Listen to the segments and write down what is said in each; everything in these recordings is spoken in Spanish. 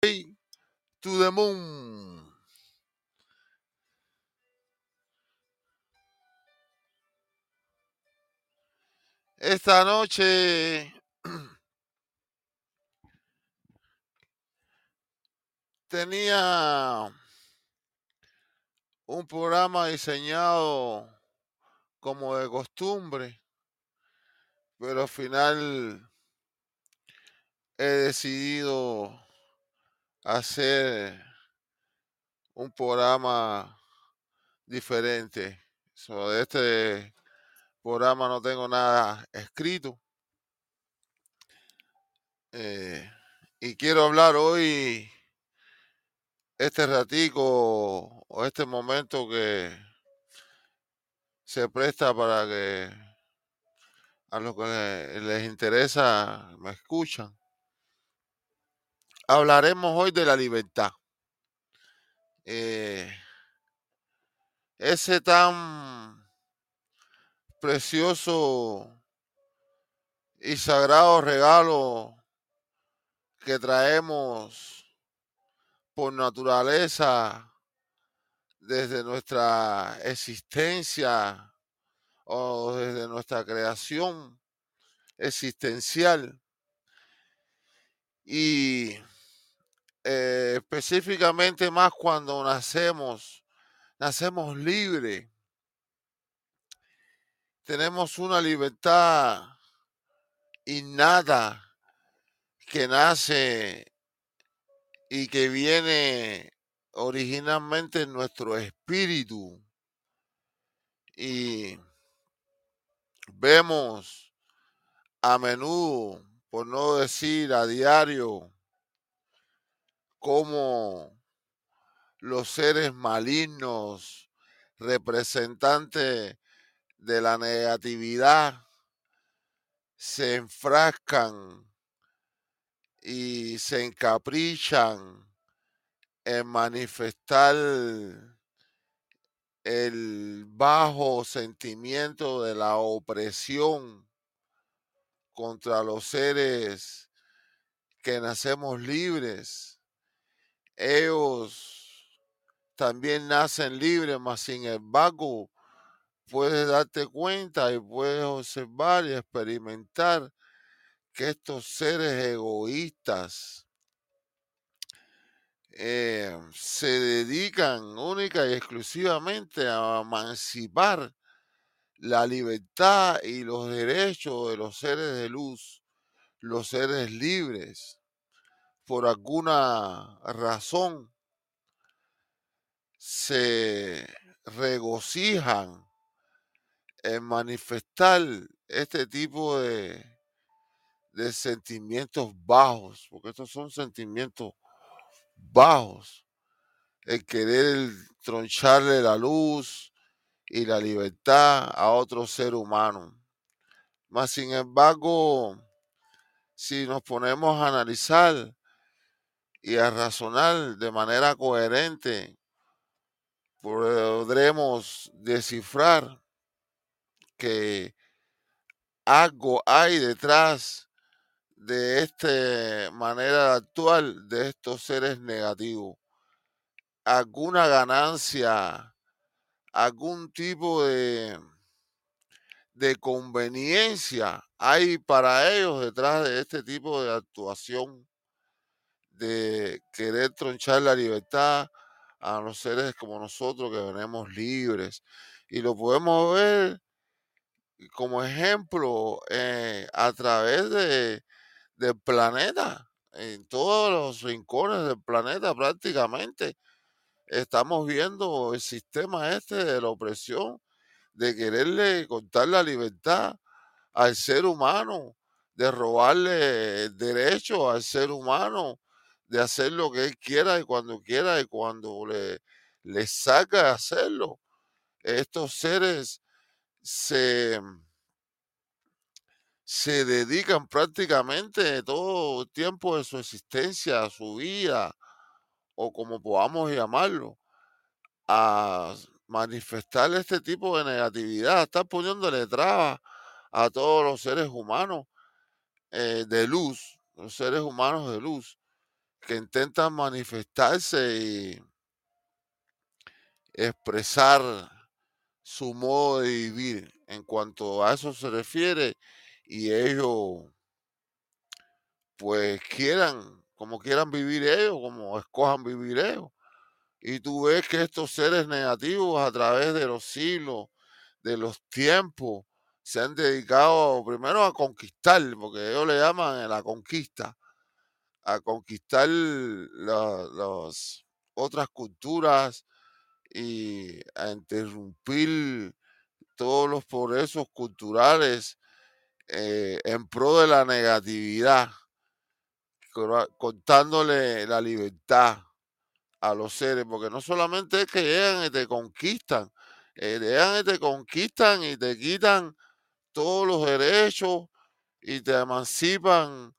to the moon. Esta noche tenía un programa diseñado como de costumbre, pero al final he decidido hacer un programa diferente. Sobre este programa no tengo nada escrito. Eh, y quiero hablar hoy este ratico o este momento que se presta para que a los que les interesa me escuchan. Hablaremos hoy de la libertad. Eh, ese tan precioso y sagrado regalo que traemos por naturaleza desde nuestra existencia o desde nuestra creación existencial y eh, específicamente más cuando nacemos, nacemos libres. Tenemos una libertad innata que nace y que viene originalmente en nuestro espíritu. Y vemos a menudo, por no decir a diario, cómo los seres malignos, representantes de la negatividad, se enfrascan y se encaprichan en manifestar el bajo sentimiento de la opresión contra los seres que nacemos libres. Ellos también nacen libres, mas sin embargo puedes darte cuenta y puedes observar y experimentar que estos seres egoístas eh, se dedican única y exclusivamente a emancipar la libertad y los derechos de los seres de luz, los seres libres, por alguna razón se regocijan en manifestar este tipo de, de sentimientos bajos, porque estos son sentimientos bajos. El querer troncharle la luz y la libertad a otro ser humano. Sin embargo, si nos ponemos a analizar y a razonar de manera coherente, podremos descifrar que algo hay detrás de esta manera actual de estos seres negativos. Alguna ganancia, algún tipo de, de conveniencia hay para ellos detrás de este tipo de actuación, de querer tronchar la libertad a los seres como nosotros que venimos libres. Y lo podemos ver como ejemplo eh, a través de, del planeta, en todos los rincones del planeta prácticamente. Estamos viendo el sistema este de la opresión, de quererle cortar la libertad al ser humano, de robarle derecho al ser humano, de hacer lo que él quiera y cuando quiera y cuando le, le saca hacerlo. Estos seres se, se dedican prácticamente todo el tiempo de su existencia, su vida, o como podamos llamarlo, a manifestar este tipo de negatividad, estar poniéndole trabas a todos los seres humanos eh, de luz, los seres humanos de luz. Que intentan manifestarse y expresar su modo de vivir en cuanto a eso se refiere y ellos pues quieran, como quieran vivir ellos, como escojan vivir ellos. Y tú ves que estos seres negativos a través de los siglos, de los tiempos, se han dedicado primero a conquistar, porque ellos le llaman la conquista, a conquistar las otras culturas y a interrumpir todos los progresos culturales eh, en pro de la negatividad, contándole la libertad a los seres, porque no solamente es que llegan y te conquistan, eh, llegan y te conquistan y te quitan todos los derechos y te emancipan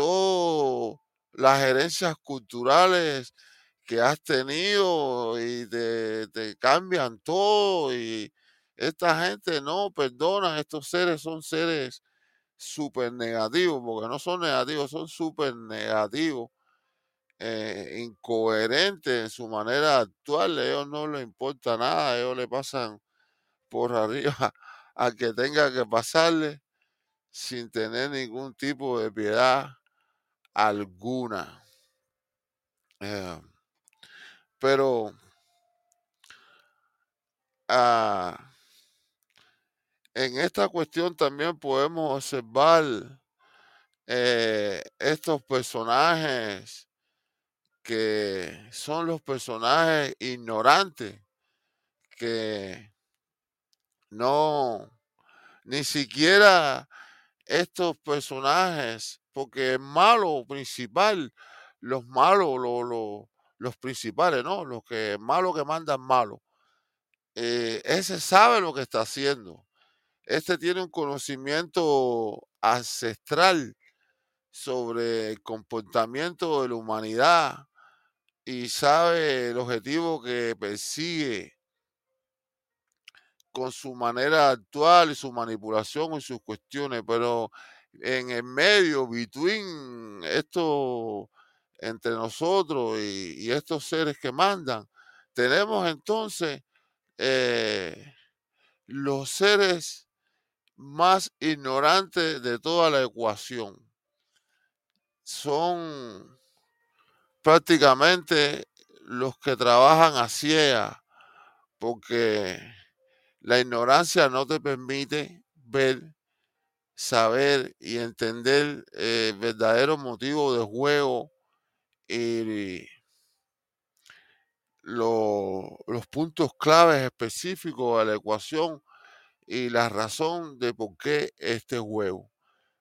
todas las herencias culturales que has tenido y te, cambian todo y esta gente no perdona, estos seres son seres súper negativos, porque no son negativos, son súper negativos, eh, incoherentes en su manera de actuar, a ellos no les importa nada, ellos le pasan por arriba a que tenga que pasarle sin tener ningún tipo de piedad alguna. Eh, pero ah, en esta cuestión también podemos observar eh, estos personajes que son los personajes ignorantes que no, ni siquiera estos personajes, porque el malo principal, los malos, los, los, principales, ¿no? Los que malos que mandan malo, eh, ese sabe lo que está haciendo. Este tiene un conocimiento ancestral sobre el comportamiento de la humanidad y sabe el objetivo que persigue con su manera actual y su manipulación y sus cuestiones, pero en el medio, between esto entre nosotros y, estos seres que mandan, tenemos entonces eh, los seres más ignorantes de toda la ecuación. Son prácticamente los que trabajan a ciega, porque la ignorancia no te permite ver, saber y entender el verdadero motivo de juego y los puntos claves específicos de la ecuación y la razón de por qué este juego.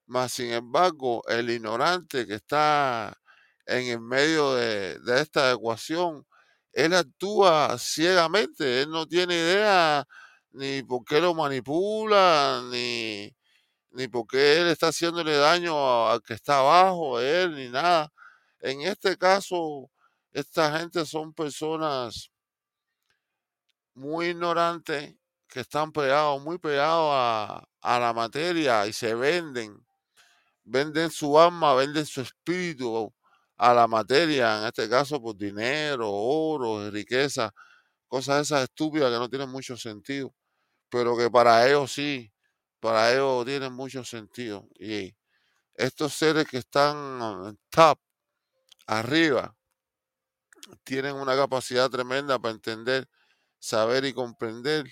Mas, sin embargo, el ignorante que está en el medio de, de esta ecuación, él actúa ciegamente, él no tiene idea ni por qué lo manipula, ni, ni por qué él está haciéndole daño al que está abajo de él, ni nada. En este caso, esta gente son personas muy ignorantes que están pegados, muy pegados a, a la materia y se venden. Venden su alma, venden su espíritu a la materia, en este caso por dinero, oro, riqueza, cosas esas estúpidas que no tienen mucho sentido pero que para ellos sí, para ellos tienen mucho sentido. Y estos seres que están top, arriba, tienen una capacidad tremenda para entender, saber y comprender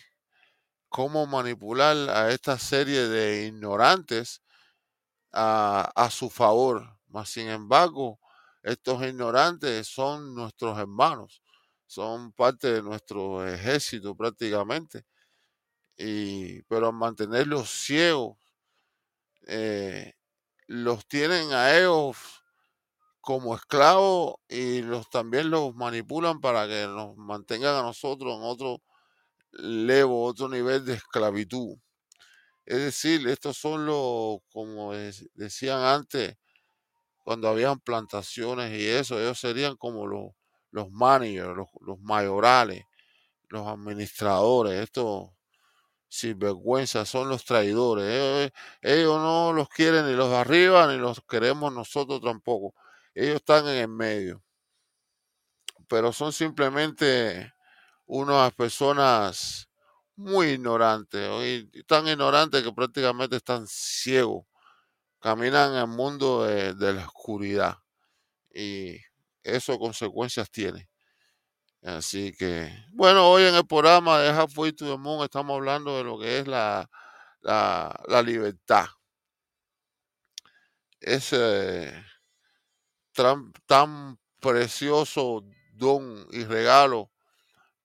cómo manipular a esta serie de ignorantes a, a su favor. Mas, sin embargo, estos ignorantes son nuestros hermanos, son parte de nuestro ejército prácticamente y, pero mantenerlos ciegos, eh, los tienen a ellos como esclavos y los también los manipulan para que nos mantengan a nosotros en otro levo, otro nivel de esclavitud. Es decir, estos son los, como decían antes, cuando habían plantaciones y eso, ellos serían como los, los managers, los, los mayorales, los administradores, estos vergüenza son los traidores. Ellos, no los quieren ni los de arriba, ni los queremos nosotros tampoco. ellos están en el medio, pero son simplemente unas personas muy ignorantes, tan ignorantes que prácticamente están ciegos, caminan en el mundo de, la oscuridad y eso consecuencias tiene. Así que, bueno, hoy en el programa de Halfway to the Moon estamos hablando de lo que es la, la, libertad. Ese tan, tan precioso don y regalo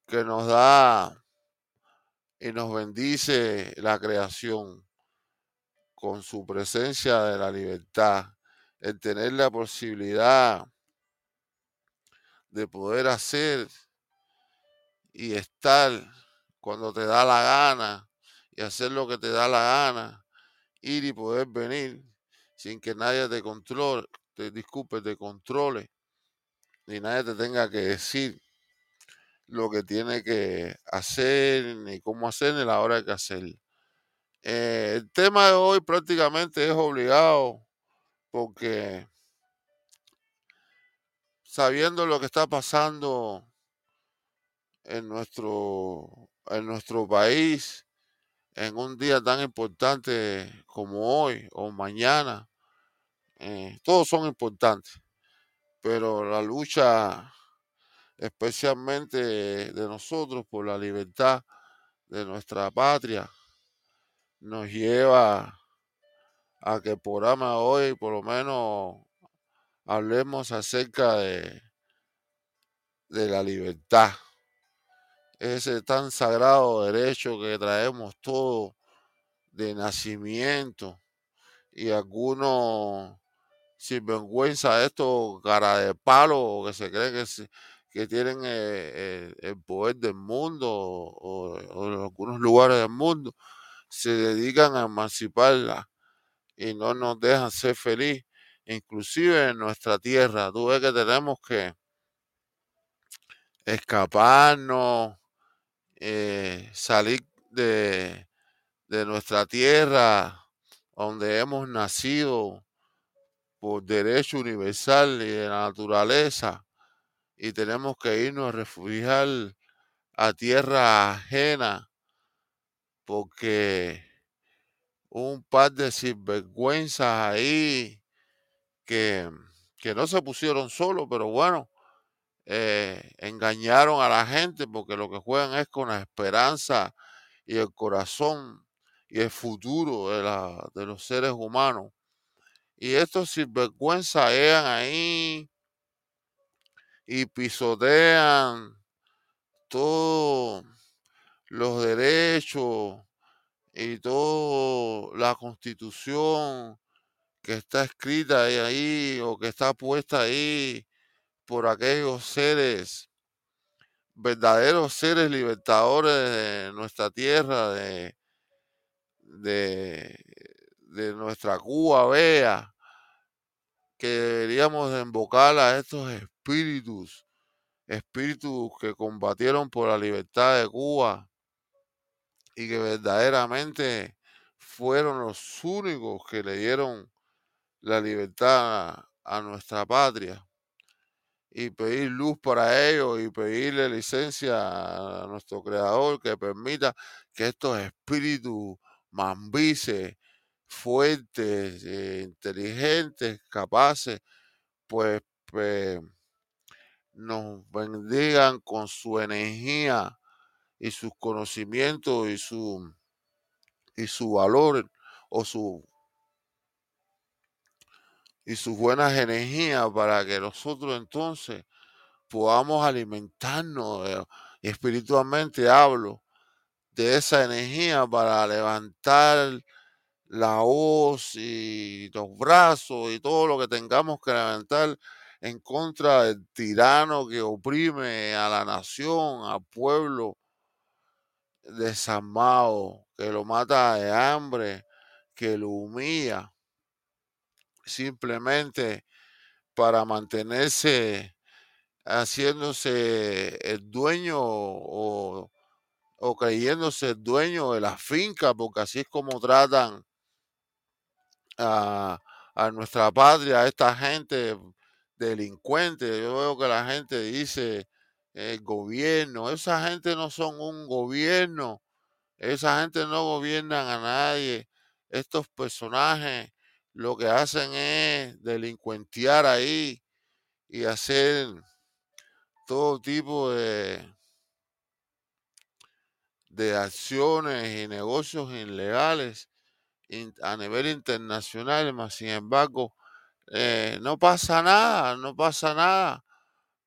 que nos da y nos bendice la creación con su presencia de la libertad, el tener la posibilidad de poder hacer y estar cuando te da la gana y hacer lo que te da la gana, ir y poder venir sin que nadie te controle, te disculpe, te controle, ni nadie te tenga que decir lo que tiene que hacer, ni cómo hacer, ni la hora que hacer. Eh, el tema de hoy prácticamente es obligado porque sabiendo lo que está pasando en nuestro, en nuestro país, en un día tan importante como hoy o mañana, eh, todos son importantes, pero la lucha especialmente de nosotros por la libertad de nuestra patria, nos lleva a que por ama hoy por lo menos hablemos acerca de, de la libertad, ese tan sagrado derecho que traemos todos de nacimiento y algunos sinvergüenza estos cara de palo que se creen que que tienen eh, el poder del mundo o, en algunos lugares del mundo, se dedican a emanciparla y no nos dejan ser feliz, inclusive en nuestra tierra. Tú ves que tenemos que escaparnos, eh, salir de, de nuestra tierra, donde hemos nacido por derecho universal y de la naturaleza y tenemos que irnos a refugiar a tierra ajena porque un par de sinvergüenzas ahí que, que no se pusieron solos, pero bueno, eh, engañaron a la gente porque lo que juegan es con la esperanza y el corazón y el futuro de, la, de los seres humanos. Y estos sinvergüenzas eran ahí y pisotean todos los derechos y toda la constitución que está escrita ahí o que está puesta ahí por aquellos seres, verdaderos seres libertadores de nuestra tierra, de, de, nuestra Cuba vea que deberíamos invocar a estos espíritus, espíritus que combatieron por la libertad de Cuba y que verdaderamente fueron los únicos que le dieron la libertad a nuestra patria y pedir luz para ellos y pedirle licencia a nuestro creador que permita que estos espíritus mambices fuertes, eh, inteligentes, capaces, pues, pues, nos bendigan con su energía y sus conocimientos y su y su valor o su y sus buenas energías para que nosotros entonces podamos alimentarnos eh, espiritualmente hablo de esa energía para levantar la voz y los brazos y todo lo que tengamos que levantar en contra del tirano que oprime a la nación, al pueblo desarmado, que lo mata de hambre, que lo humilla, simplemente para mantenerse haciéndose el dueño o, creyéndose el dueño de la finca, porque así es como tratan a, nuestra patria, a esta gente delincuentes. Yo veo que la gente dice el gobierno, esa gente no son un gobierno, esa gente no gobiernan a nadie. Estos personajes lo que hacen es delincuentear ahí y hacer todo tipo de, de acciones y negocios ilegales a nivel internacional, más sin embargo, eh, no pasa nada, no pasa nada,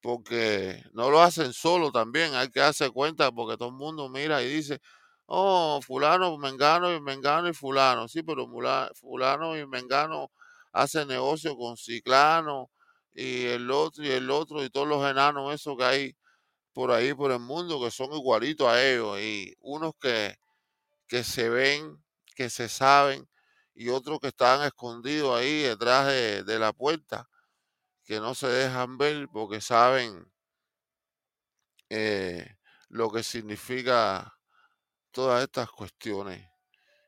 porque no lo hacen solo también, hay que darse cuenta, porque todo el mundo mira y dice, oh, fulano, mengano y mengano y fulano, sí, pero fulano y mengano hacen negocio con ciclano y el otro y el otro y todos los enanos esos que hay por ahí por el mundo que son igualitos a ellos y unos que, que se ven, que se saben y otros que están escondidos ahí detrás de, la puerta, que no se dejan ver porque saben eh, lo que significa todas estas cuestiones.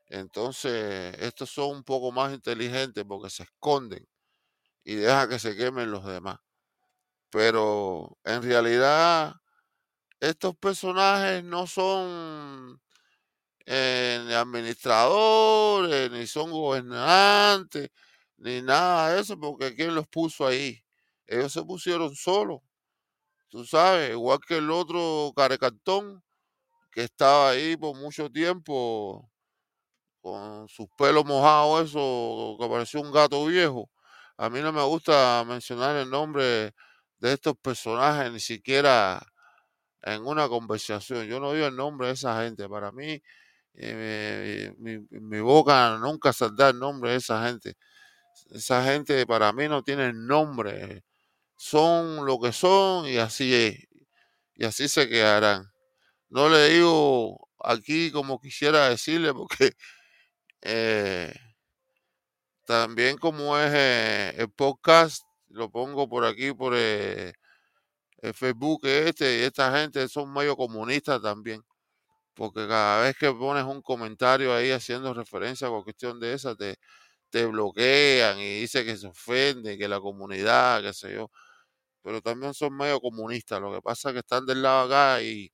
Entonces, estos son un poco más inteligentes porque se esconden y dejan que se quemen los demás. Pero en realidad, estos personajes no son eh, ni administradores, ni son gobernantes, ni nada de eso, porque ¿quién los puso ahí? Ellos se pusieron solos, tú sabes, igual que el otro carecartón que estaba ahí por mucho tiempo con sus pelos mojados, eso que parecía un gato viejo. A mí no me gusta mencionar el nombre de estos personajes, ni siquiera en una conversación. Yo no digo el nombre de esa gente. Para mí, eh, mi, boca nunca saldrá el nombre de esa gente. Esa gente para mí no tiene nombre. Son lo que son y así es. Y así se quedarán. No le digo aquí como quisiera decirle porque eh, también como es eh, el podcast, lo pongo por aquí por el Facebook este y esta gente son medio comunistas también porque cada vez que pones un comentario ahí haciendo referencia a cuestión de esa, te, te bloquean y dice que se ofende, que la comunidad, qué sé yo. Pero también son medio comunistas. Lo que pasa es que están del lado acá y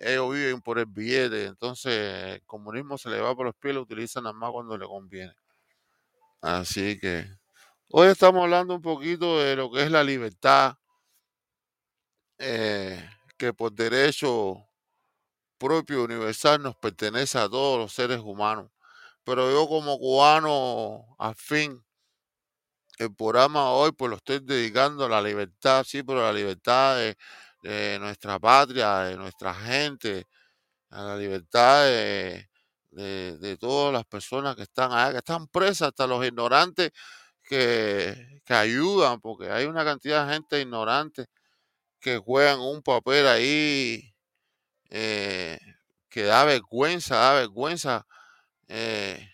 ellos viven por el billete. Entonces el comunismo se le va por los pies lo utilizan nada más cuando le conviene. Así que hoy estamos hablando un poquito de lo que es la libertad. Eh, que por derecho propio universal nos pertenece a todos los seres humanos. Pero yo como cubano, al fin, el programa hoy pues lo estoy dedicando a la libertad, sí, pero la libertad de, nuestra patria, de nuestra gente, a la libertad de, de, todas las personas que están allá, que están presas, hasta los ignorantes que, que ayudan, porque hay una cantidad de gente ignorante que juegan un papel ahí eh, que da vergüenza, da vergüenza. Eh,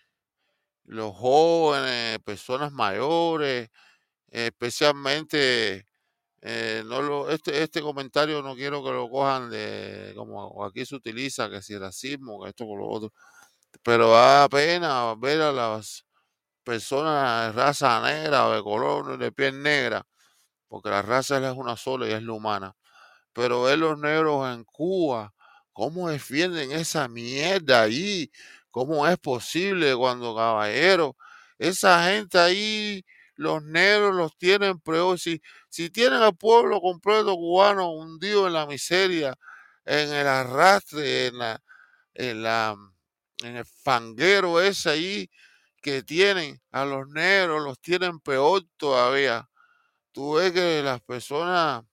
los jóvenes, personas mayores, especialmente, eh, no lo, este, este comentario no quiero que lo cojan de como aquí se utiliza, que si racismo, que esto con lo otro, pero da pena ver a las personas de raza negra o de color de piel negra, porque la raza es una sola y es la humana, pero ver los negros en Cuba, ¿Cómo defienden esa mierda ahí? ¿Cómo es posible cuando, caballero, esa gente ahí, los negros los tienen peor? Si, tienen al pueblo completo cubano hundido en la miseria, en el arrastre, en la, en la, en el fanguero ese ahí que tienen a los negros, los tienen peor todavía. Tú ves que las personas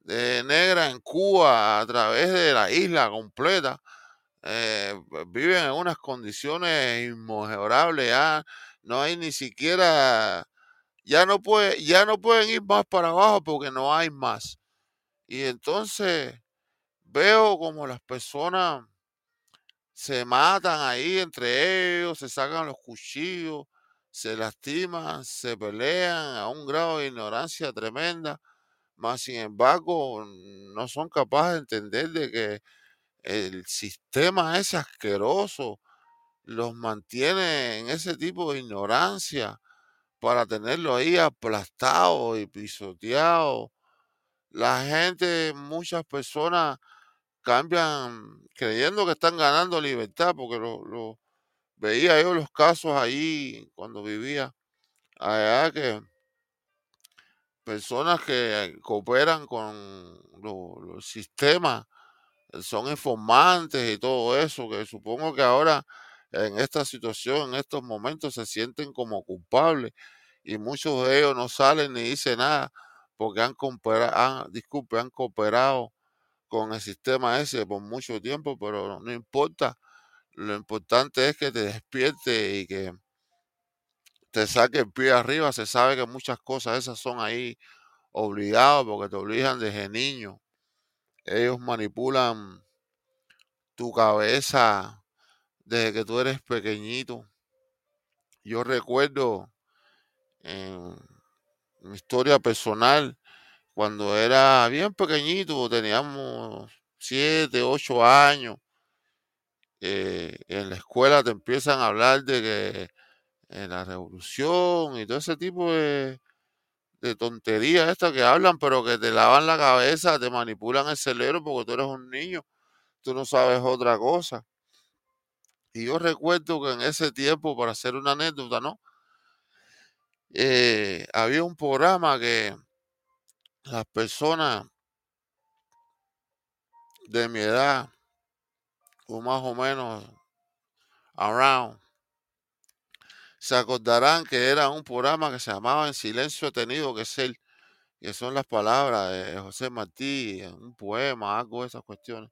de negra en Cuba a través de la isla completa. Eh, viven en unas condiciones inmejorables, no hay ni siquiera, ya no, puede, ya no pueden ir más para abajo porque no hay más. Y entonces veo como las personas se matan ahí entre ellos, se sacan los cuchillos, se lastiman, se pelean a un grado de ignorancia tremenda más sin embargo no son capaces de entender de que el sistema es asqueroso los mantiene en ese tipo de ignorancia para tenerlo ahí aplastado y pisoteado. La gente, muchas personas cambian creyendo que están ganando libertad, porque lo, veía yo los casos ahí cuando vivía allá que personas que cooperan con los sistemas son informantes y todo eso, que supongo que ahora en esta situación, en estos momentos, se sienten como culpables y muchos de ellos no salen ni dicen nada porque han, disculpe, han cooperado con el sistema ese por mucho tiempo, pero no, importa. Lo importante es que te despierte y que te saque el pie arriba. Se sabe que muchas cosas esas son ahí obligados porque te obligan desde niño. Ellos manipulan tu cabeza desde que tú eres pequeñito. Yo recuerdo en mi historia personal, cuando era bien pequeñito, teníamos siete, ocho años, eh, en la escuela te empiezan a hablar de que en la revolución y todo ese tipo de, de tonterías estas que hablan, pero que te lavan la cabeza, te manipulan el cerebro porque tú eres un niño, tú no sabes otra cosa. Y yo recuerdo que en ese tiempo, para hacer una anécdota, ¿no? Eh, había un programa que las personas de mi edad, o más o menos around, se acordarán que era un programa que se llamaba En Silencio Tenido, que es el, que son las palabras de José Martí, un poema, algo de esas cuestiones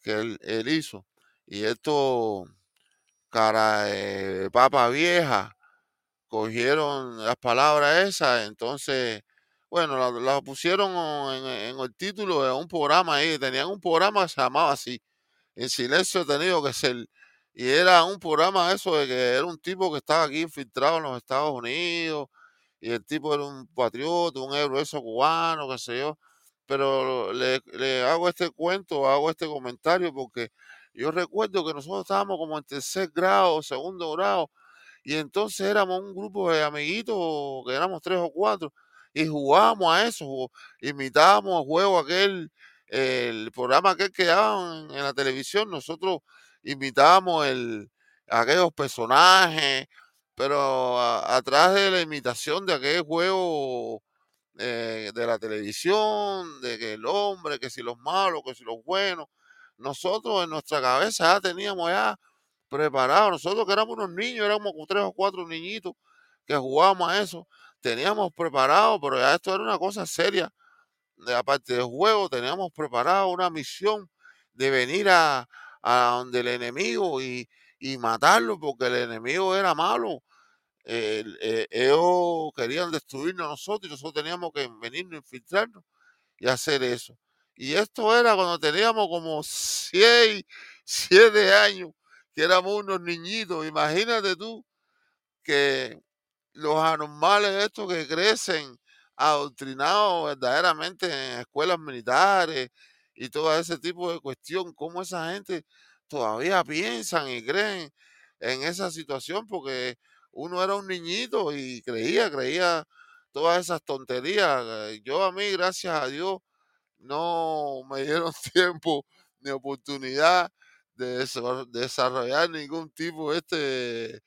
que él, él hizo. Y esto cara de papa vieja, cogieron las palabras esas, entonces, bueno, las pusieron en, el título de un programa ahí, tenían un programa que se llamaba así, En Silencio Tenido que ser, y era un programa eso de que era un tipo que estaba aquí infiltrado en los Estados Unidos, y el tipo era un patriota, un héroe eso cubano, qué sé yo, pero le, le hago este cuento, hago este comentario porque yo recuerdo que nosotros estábamos como en tercer grado, segundo grado, y entonces éramos un grupo de amiguitos, que éramos tres o cuatro, y jugábamos a eso, imitábamos el juego aquel, el programa que daban en la televisión, nosotros imitábamos el, aquellos personajes, pero atrás de la imitación de aquel juego eh, de la televisión, de que el hombre, que si los malos, que si los buenos, nosotros en nuestra cabeza ya teníamos ya preparado, nosotros que éramos unos niños, éramos tres o cuatro niñitos que jugábamos a eso, teníamos preparado, pero ya esto era una cosa seria, aparte del juego, teníamos preparado una misión de venir a, donde el enemigo y, matarlo, porque el enemigo era malo. Eh, ellos querían destruirnos a nosotros y nosotros teníamos que venirnos, infiltrarnos y hacer eso. Y esto era cuando teníamos como seis, siete años, que éramos unos niñitos. Imagínate tú que los anormales estos que crecen adoctrinados verdaderamente en escuelas militares y todo ese tipo de cuestión, cómo esa gente todavía piensan y creen en esa situación, porque uno era un niñito y creía, creía todas esas tonterías. Yo a mí, gracias a Dios, no me dieron tiempo ni oportunidad de desarrollar ningún tipo de este,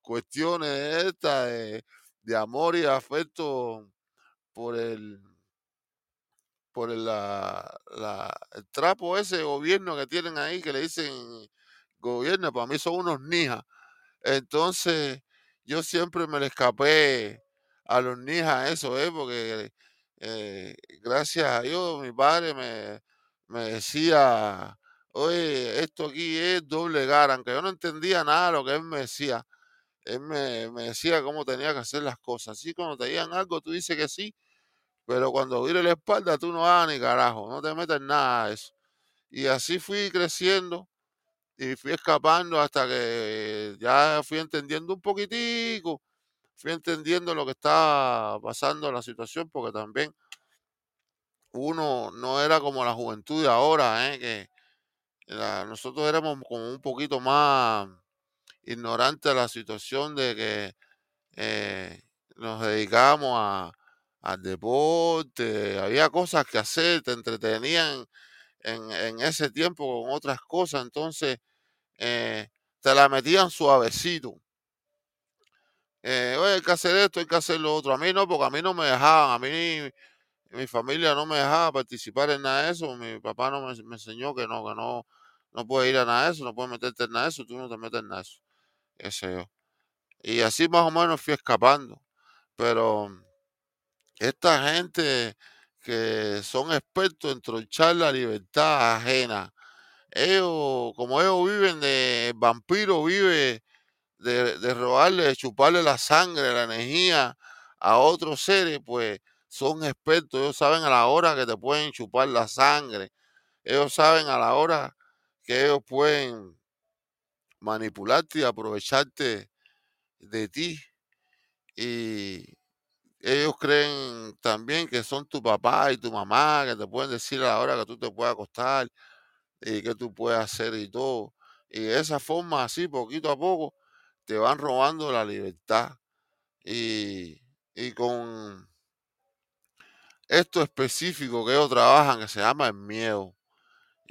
cuestiones de, amor y afecto por el por el, la, el trapo ese gobierno que tienen ahí que le dicen gobierno, para mí son unos nijas. Entonces, yo siempre me le escapé a los nijas eso, ¿eh? porque eh, gracias a Dios, mi padre me, decía, oye, esto aquí es doble gara, aunque yo no entendía nada de lo que él me decía. Él me, decía cómo tenía que hacer las cosas. Así cuando te digan algo, tú dices que sí, pero cuando vire la espalda, tú no hagas ni carajo, no te metas en nada de eso. Y así fui creciendo y fui escapando hasta que ya fui entendiendo un poquitico fui entendiendo lo que estaba pasando la situación, porque también uno no era como la juventud de ahora, ¿eh? que nosotros éramos como un poquito más ignorantes de la situación de que eh, nos dedicábamos a, al deporte, había cosas que hacer, te entretenían en, en ese tiempo con otras cosas, entonces eh, te la metían suavecito. Eh, oye, hay que hacer esto, hay que hacer lo otro. A mí no, porque a mí no me dejaban, a mí mi familia no me dejaba participar en nada de eso. Mi papá no me, me enseñó que no, que no, no puedes ir a nada de eso, no puedes meterte en nada de eso, tú no te metes en nada de eso. Ese yo. Y así más o menos fui escapando. Pero esta gente que son expertos en tronchar la libertad ajena, ellos, como ellos viven de vampiro, vive de, de robarle, de chuparle la sangre, la energía a otros seres, pues son expertos, ellos saben a la hora que te pueden chupar la sangre, ellos saben a la hora que ellos pueden manipularte y aprovecharte de ti. Y ellos creen también que son tu papá y tu mamá, que te pueden decir a la hora que tú te puedes acostar y que tú puedes hacer y todo. Y de esa forma, así, poquito a poco, te van robando la libertad. Y, y con esto específico que ellos trabajan, que se llama el miedo.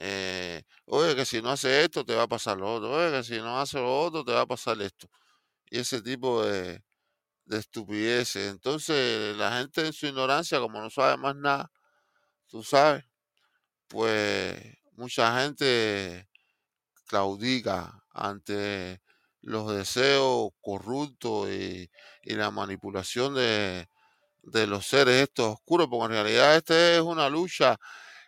Eh, oye, que si no hace esto, te va a pasar lo otro. Oye, que si no hace lo otro, te va a pasar esto. Y ese tipo de, de estupideces. Entonces, la gente en su ignorancia, como no sabe más nada, tú sabes, pues mucha gente claudica ante los deseos corruptos y, la manipulación de, de los seres estos oscuros, porque en realidad esta es una lucha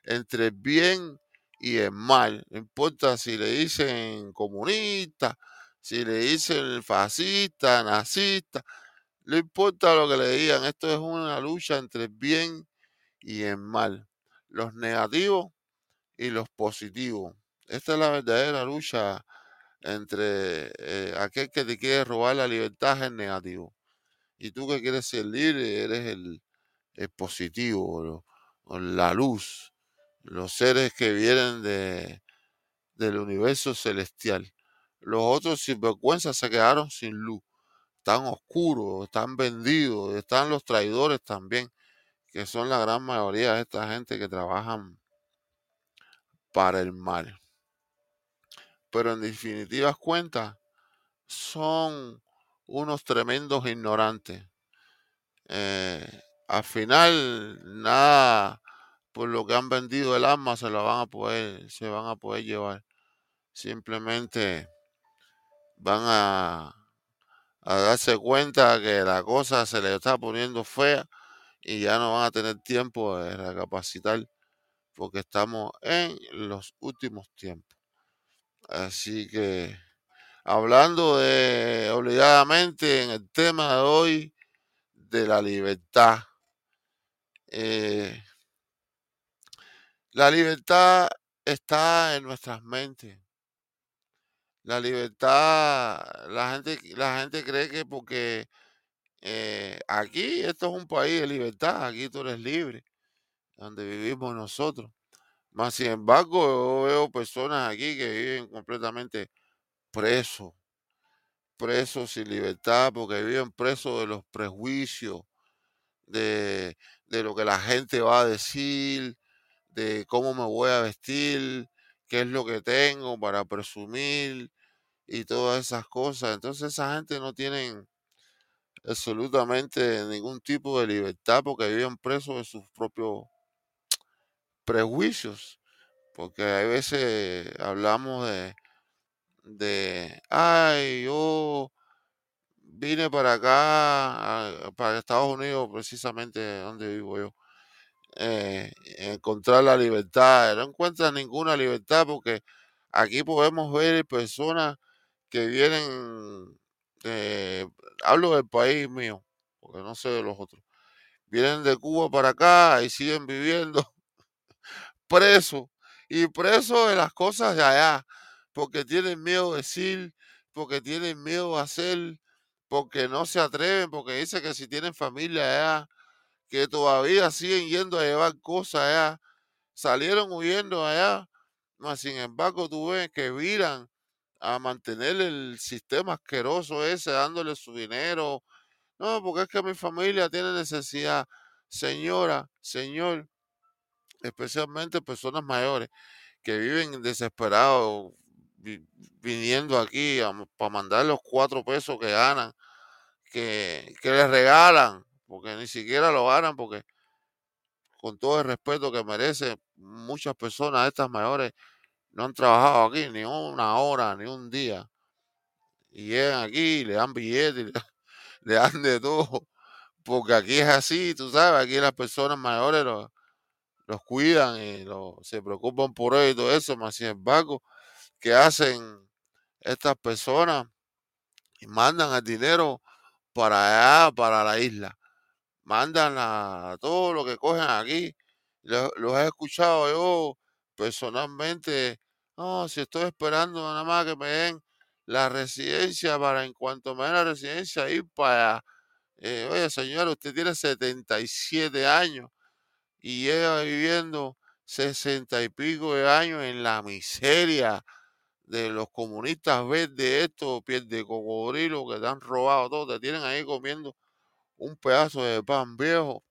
entre el bien y el mal. No importa si le dicen comunista, si le dicen fascista, nazista, no importa lo que le digan, esto es una lucha entre el bien y el mal, los negativos y los positivos. Esta es la verdadera lucha entre eh, aquel que te quiere robar la libertad, es el negativo. Y tú que quieres ser libre, eres el, positivo, la luz, los seres que vienen de, del universo celestial. Los otros sinvergüenzas se quedaron sin luz, están oscuros, están vendidos, están los traidores también, que son la gran mayoría de esta gente que trabajan para el mal. Pero en definitivas cuentas, son unos tremendos ignorantes. Eh, al final, nada por lo que han vendido el alma se lo van a poder, se van a poder llevar. Simplemente van a, darse cuenta que la cosa se les está poniendo fea y ya no van a tener tiempo de recapacitar porque estamos en los últimos tiempos. Así que hablando de obligadamente en el tema de hoy de la libertad. eh, la libertad está en nuestras mentes. La libertad, la gente, la gente cree que porque eh, aquí esto es un país de libertad, aquí tú eres libre, donde vivimos nosotros. Más sin embargo, yo veo personas aquí que viven completamente presos, presos sin libertad, porque viven presos de los prejuicios, de, de lo que la gente va a decir, de cómo me voy a vestir, qué es lo que tengo para presumir y todas esas cosas. Entonces esa gente no tienen absolutamente ningún tipo de libertad porque viven presos de sus propios prejuicios. Porque hay veces hablamos de, de, ay, yo vine para acá, a- para Estados Unidos, precisamente donde vivo yo, eh, encontrar la libertad. No encuentras ninguna libertad porque aquí podemos ver personas que vienen, hablo del país mío, porque no sé de los otros, vienen de Cuba para acá y siguen viviendo presos y presos de las cosas de allá, porque tienen miedo de decir, porque tienen miedo a hacer, porque no se atreven, porque dicen que si tienen familia allá, que todavía siguen yendo a llevar cosas allá, salieron huyendo allá, mas sin embargo tú ves que viran a mantener el sistema asqueroso ese, dándole su dinero, No, porque es que mi familia tiene necesidad. Señora, señor, especialmente personas mayores que viven desesperados viniendo aquí para mandar los cuatro pesos que ganan, que, que les regalan, porque ni siquiera lo ganan, porque con todo el respeto que merecen muchas personas, estas mayores, no han trabajado aquí ni una hora, ni un día. Y llegan aquí, le dan billetes, le dan de todo. Porque aquí es así, tú sabes, aquí las personas mayores los, los cuidan y se preocupan por ellos y todo eso, más sin embargo, ¿qué hacen estas personas? Y mandan el dinero para allá, para la isla. Mandan a todo lo que cogen aquí. Los, he escuchado yo personalmente. No, si estoy esperando nada más que me den la residencia para en cuanto me den la residencia ir para. Eh, oye, señora, usted tiene 77 años y llega viviendo sesenta y pico de años en la miseria de los comunistas verdes, estos pies de cocodrilo que te han robado todo, te tienen ahí comiendo un pedazo de pan viejo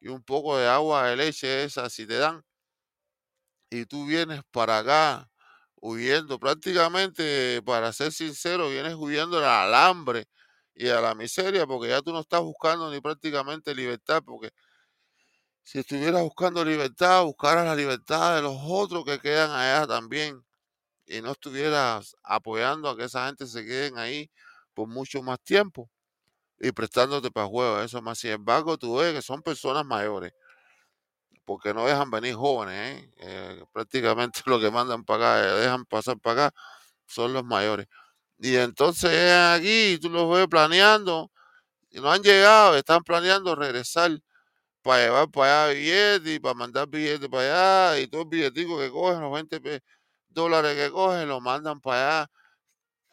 y un poco de agua de leche esa si te dan. Y tú vienes para acá huyendo, prácticamente, para ser sincero, vienes huyendo al hambre y a la miseria, porque ya tú no estás buscando ni prácticamente libertad, porque si estuvieras buscando libertad, buscaras la libertad de los otros que quedan allá también y no estuvieras apoyando a que esa gente se queden ahí por mucho más tiempo y prestándote para juego. Eso más, sin embargo, tú ves que son personas mayores porque no dejan venir jóvenes. ¿eh? Eh, prácticamente lo que mandan para acá, eh, dejan pasar para acá, son los mayores. Y entonces aquí tú los ves planeando y no han llegado, están planeando regresar para llevar para allá billetes y para mandar billetes para allá y todo el billetico que cogen, los 20 dólares que cogen, lo mandan para allá.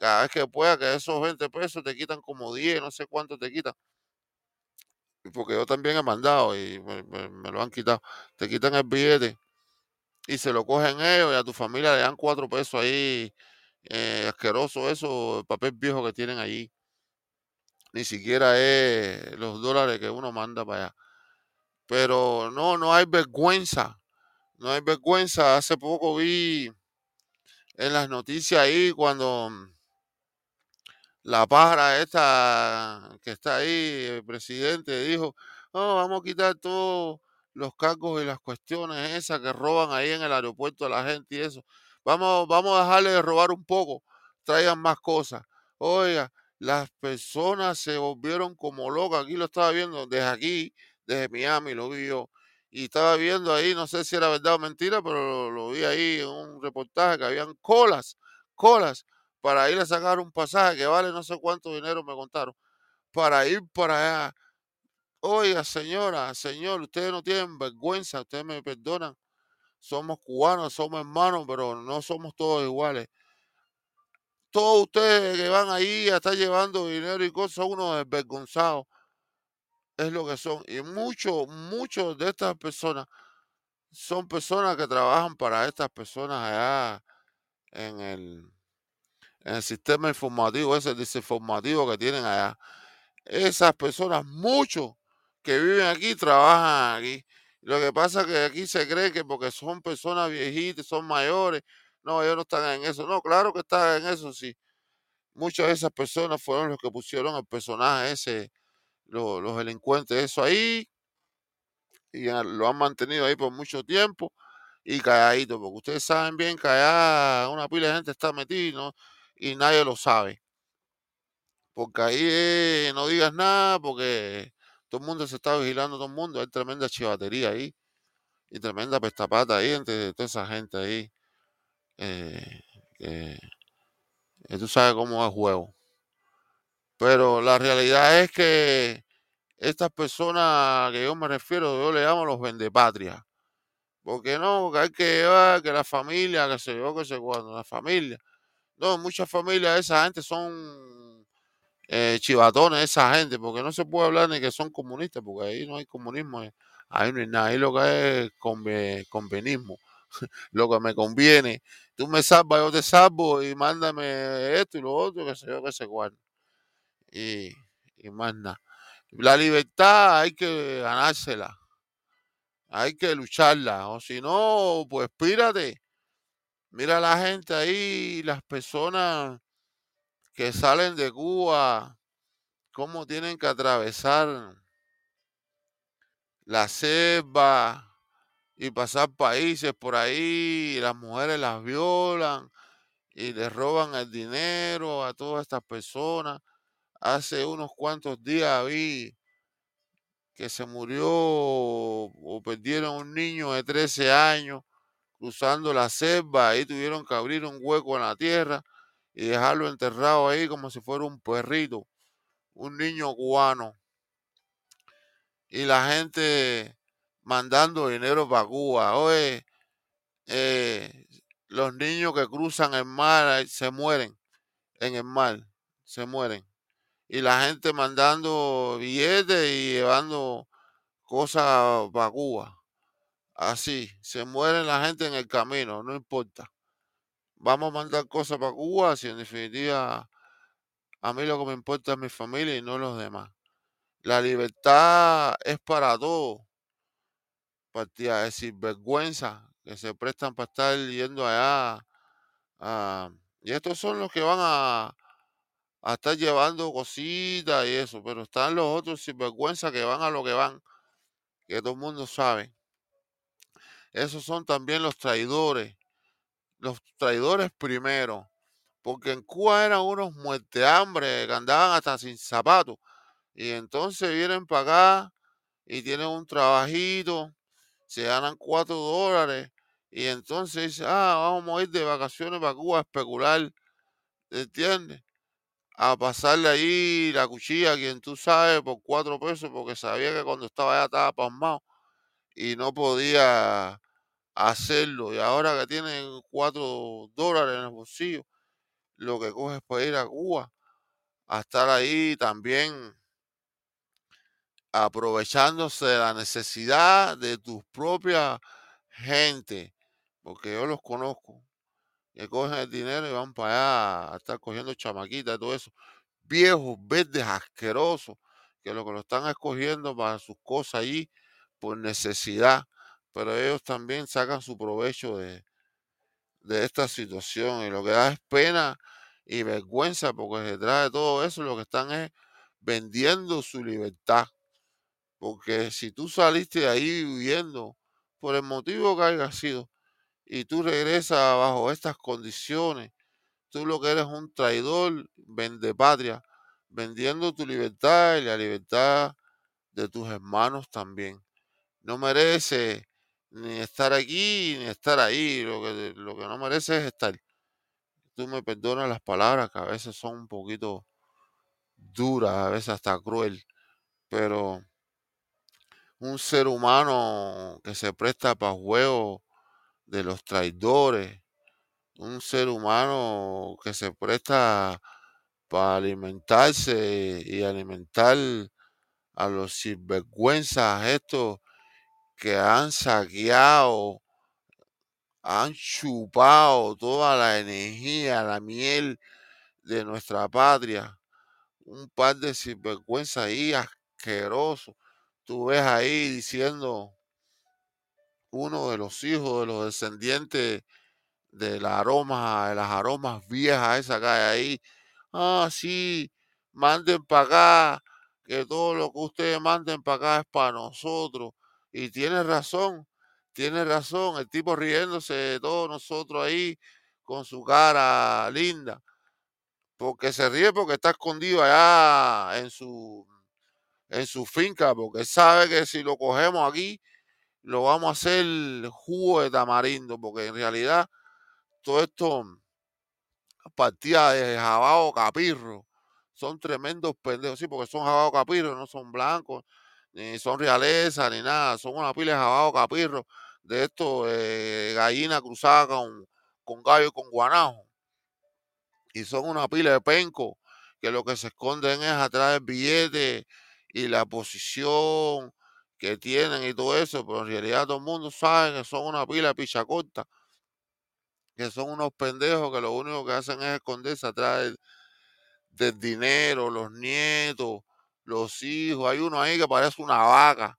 Cada vez que pueda, que esos 20 pesos te quitan como 10, no sé cuánto te quitan. Porque yo también he mandado y me, lo han quitado. Te quitan el billete y se lo cogen ellos y a tu familia le dan 4 pesos ahí. Eh, asqueroso eso, el papel viejo que tienen allí. Ni siquiera es los dólares que uno manda para allá. Pero no, no hay vergüenza. No hay vergüenza. Hace poco vi en las noticias ahí cuando la pájara esta que está ahí, el presidente, dijo, no, vamos a quitar todos los cargos y las cuestiones esas que roban ahí en el aeropuerto a la gente y eso. Vamos, vamos a dejarle de robar un poco, traigan más cosas. Oiga, las personas se volvieron como locas. Aquí lo estaba viendo desde aquí, desde Miami, lo vi yo. Y estaba viendo ahí, no sé si era verdad o mentira, pero lo, vi ahí en un reportaje que habían colas, colas, para ir a sacar un pasaje que vale no sé cuánto dinero me contaron, para ir para allá. Oiga, señora, señor, ustedes no tienen vergüenza, ustedes me perdonan. Somos cubanos, somos hermanos, pero no somos todos iguales. Todos ustedes que van ahí a estar llevando dinero y cosas son unos desvergonzados es lo que son. Y muchos, muchos de estas personas son personas que trabajan para estas personas allá en el, en el sistema informativo, ese desinformativo que tienen allá. Esas personas, muchos que viven aquí, trabajan aquí. Lo que pasa es que aquí se cree que porque son personas viejitas, son mayores, no, ellos no están en eso. No, claro que están en eso, sí. Muchas de esas personas fueron los que pusieron el personaje ese los, delincuentes eso ahí y lo han mantenido ahí por mucho tiempo y calladito, porque ustedes saben bien que allá una pila de gente está metida y nadie lo sabe. Porque ahí eh, no digas nada, porque todo el mundo se está vigilando, todo el mundo, hay tremenda chivatería ahí y tremenda pestapata ahí entre toda esa gente ahí. Eh, tú sabes cómo es el juego. Pero la realidad es que estas personas que yo me refiero, yo le llamo los vendepatrias. Porque no, que hay que llevar, que la familia, que se yo, que se cuando, la familia. No, muchas familias esa gente son eh, chivatones, esa gente, porque no se puede hablar ni que son comunistas, porque ahí no hay comunismo, eh, ahí no hay nada, ahí lo que es convenismo, lo que me conviene. Tú me salvas, yo te salvo y mándame esto y lo otro, que se yo, que se guarda y, más nada. La libertad hay que ganársela, hay que lucharla, o si no, pues pírate. Mira la gente ahí, las personas que salen de Cuba, cómo tienen que atravesar la selva y pasar países por ahí, y las mujeres las violan y les roban el dinero a todas estas personas. Hace unos cuantos días vi que se murió o perdieron un niño de 13 años cruzando la selva, y tuvieron que abrir un hueco en la tierra y dejarlo enterrado ahí como si fuera un perrito, un niño cubano. Y la gente mandando dinero para Cuba. Oye, eh, los niños que cruzan el mar se mueren en el mar, se mueren. Y la gente mandando billetes y llevando cosas para Cuba. Así, se mueren la gente en el camino, no importa. Vamos a mandar cosas para Cuba, si en definitiva a mí lo que me importa es mi familia y no los demás. La libertad es para todos. Partida decir vergüenza que se prestan para estar yendo allá. y estos son los que van a, a estar llevando cositas y eso, pero están los otros sin vergüenza que van a lo que van, que todo el mundo sabe. Esos son también los traidores. Los traidores primero. Porque en Cuba eran unos muerte hambre que andaban hasta sin zapatos. Y entonces vienen para acá y tienen un trabajito, se ganan cuatro dólares. Y entonces dicen, ah, vamos a ir de vacaciones para Cuba a especular. ¿Entiendes? A pasarle ahí la cuchilla a quien tú sabes por cuatro pesos, porque sabía que cuando estaba allá estaba pasmado y no podía hacerlo. Y ahora que tienen cuatro dólares en el bolsillo, lo que coges para ir a Cuba, a estar ahí también aprovechándose de la necesidad de tu propia gente, porque yo los conozco, que cogen el dinero y van para allá a estar cogiendo chamaquitas y todo eso. Viejos, verdes, asquerosos, que lo que lo están escogiendo para sus cosas allí por necesidad pero ellos también sacan su provecho de, de esta situación y lo que da es pena y vergüenza porque detrás de todo eso lo que están es vendiendo su libertad. Porque si tú saliste de ahí viviendo por el motivo que haya sido y tú regresas bajo estas condiciones, tú lo que eres un traidor, vende patria, vendiendo tu libertad y la libertad de tus hermanos también. No merece ni estar aquí ni estar ahí. Lo que, lo que no merece es estar. Tú me perdonas las palabras que a veces son un poquito duras, a veces hasta cruel, pero un ser humano que se presta para juegos de los traidores, un ser humano que se presta para alimentarse y alimentar a los sinvergüenzas estos que han saqueado, han chupado toda la energía, la miel de nuestra patria. Un par de sinvergüenza ahí asqueroso. Tú ves ahí diciendo uno de los hijos de los descendientes de la aroma, de las aromas viejas esa que ahí. Ah, sí, manden para acá, que todo lo que ustedes manden para acá es para nosotros. Y tiene razón, tiene razón, el tipo riéndose de todos nosotros ahí con su cara linda. Porque se ríe porque está escondido allá en su, en su finca, porque sabe que si lo cogemos aquí, lo vamos a hacer jugo de tamarindo, porque en realidad todo esto partida de jabao capirro son tremendos pendejos, sí, porque son jabao capirro, no son blancos, ni son realeza, ni nada, son una pila de jabado capirro de esto, eh, gallina cruzada con, con gallo y con guanajo. Y son una pila de penco que lo que se esconden es atrás del billete y la posición que tienen y todo eso, pero en realidad todo el mundo sabe que son una pila de pichacorta, que son unos pendejos que lo único que hacen es esconderse atrás del, del dinero, los nietos, los hijos. Hay uno ahí que parece una vaca,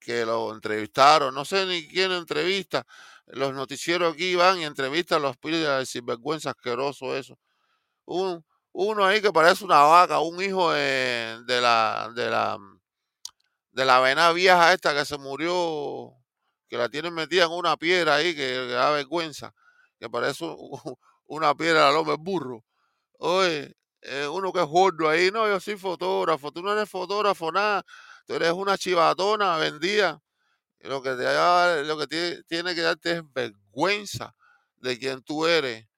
que lo entrevistaron. No sé ni quién entrevista. Los noticieros aquí van y entrevistan a los espíritus de sinvergüenza asqueroso eso. Un, uno ahí que parece una vaca, un hijo de, de la de la de la vena vieja esta que se murió, que la tienen metida en una piedra ahí que, da vergüenza, que parece una piedra al hombre burro. Oye, eh, uno que es gordo ahí, no, yo soy fotógrafo, tú no eres fotógrafo, nada, tú eres una chivatona vendida. Lo que, te, lo que tiene, que darte es vergüenza de quien tú eres.